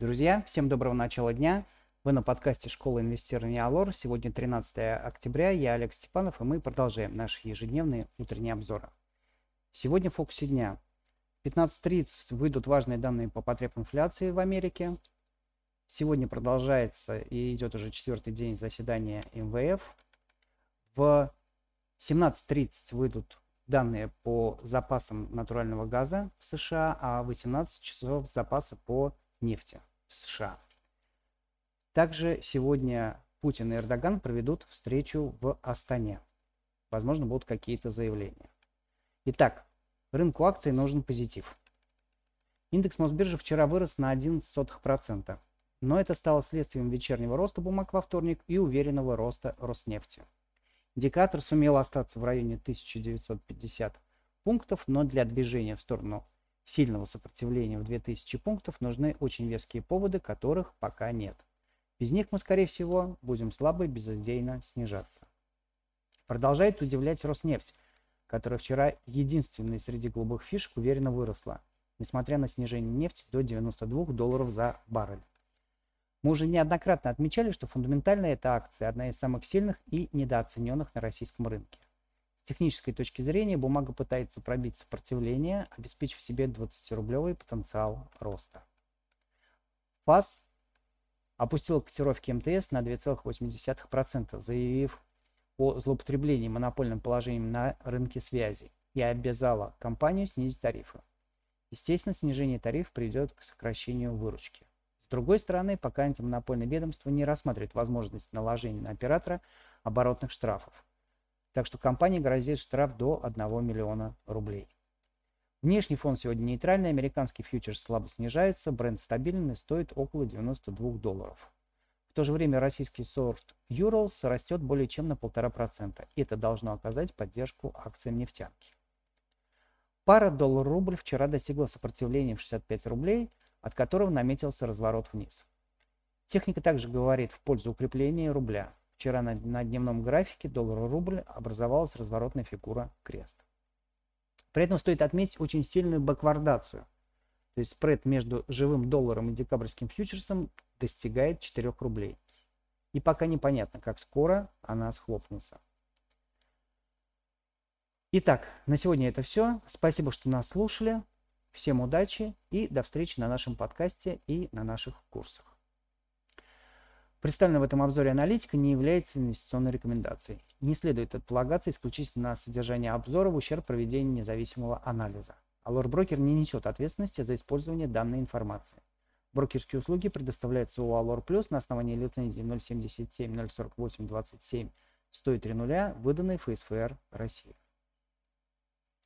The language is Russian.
Друзья, всем доброго начала дня. Вы на подкасте «Школа инвестирования Алор». Сегодня 13 октября, я Олег Степанов, и мы продолжаем наши ежедневные утренние обзоры. Сегодня в фокусе дня. 15.30 выйдут важные данные по потреб инфляции в Америке. Сегодня продолжается и идет уже четвертый день заседания МВФ. В 17.30 выйдут данные по запасам натурального газа в США, а 18 часов запаса по нефти США. Также сегодня Путин и Эрдоган проведут встречу в Астане. Возможно, будут какие-то заявления. Итак, рынку акций нужен позитив. Индекс Мосбиржи вчера вырос на 0,11%, но это стало следствием вечернего роста бумаг во вторник и уверенного роста Роснефти. Индикатор сумел остаться в районе 1950 пунктов, но для движения в сторону сильного сопротивления в 2000 пунктов нужны очень веские поводы, которых пока нет. Без них мы, скорее всего, будем слабо и безыдейно снижаться. Продолжает удивлять Роснефть, которая вчера единственной среди голубых фишек уверенно выросла, несмотря на снижение нефти до 92 долларов за баррель. Мы уже неоднократно отмечали, что фундаментально эта акция одна из самых сильных и недооцененных на российском рынке. Технической точки зрения бумага пытается пробить сопротивление, обеспечив себе 20-рублевый потенциал роста. ФАС опустил котировки МТС на 2,8%, заявив о злоупотреблении монопольным положением на рынке связи и обязала компанию снизить тарифы. Естественно, снижение тарифов приведет к сокращению выручки. С другой стороны, пока антимонопольное ведомство не рассматривает возможность наложения на оператора оборотных штрафов. Так что компании грозит штраф до 1 миллиона рублей. Внешний фон сегодня нейтральный, американский фьючерс слабо снижается, бренд стабильный, стоит около 92 долларов. В то же время российский сорт Urals растет более чем на 1,5%. И это должно оказать поддержку акциям нефтянки. Пара доллар-рубль вчера достигла сопротивления в 65 рублей, от которого наметился разворот вниз. Техника также говорит в пользу укрепления рубля. Вчера на, на дневном графике доллар-рубль образовалась разворотная фигура крест. При этом стоит отметить очень сильную баквардацию. То есть спред между живым долларом и декабрьским фьючерсом достигает 4 рублей. И пока непонятно, как скоро она схлопнется. Итак, на сегодня это все. Спасибо, что нас слушали. Всем удачи и до встречи на нашем подкасте и на наших курсах. Представленная в этом обзоре аналитика не является инвестиционной рекомендацией. Не следует полагаться исключительно на содержание обзора в ущерб проведению независимого анализа. Allure Broker не несет ответственности за использование данной информации. Брокерские услуги предоставляются у Allure Plus на основании лицензии 077 048 27 103 выданной ФСФР России.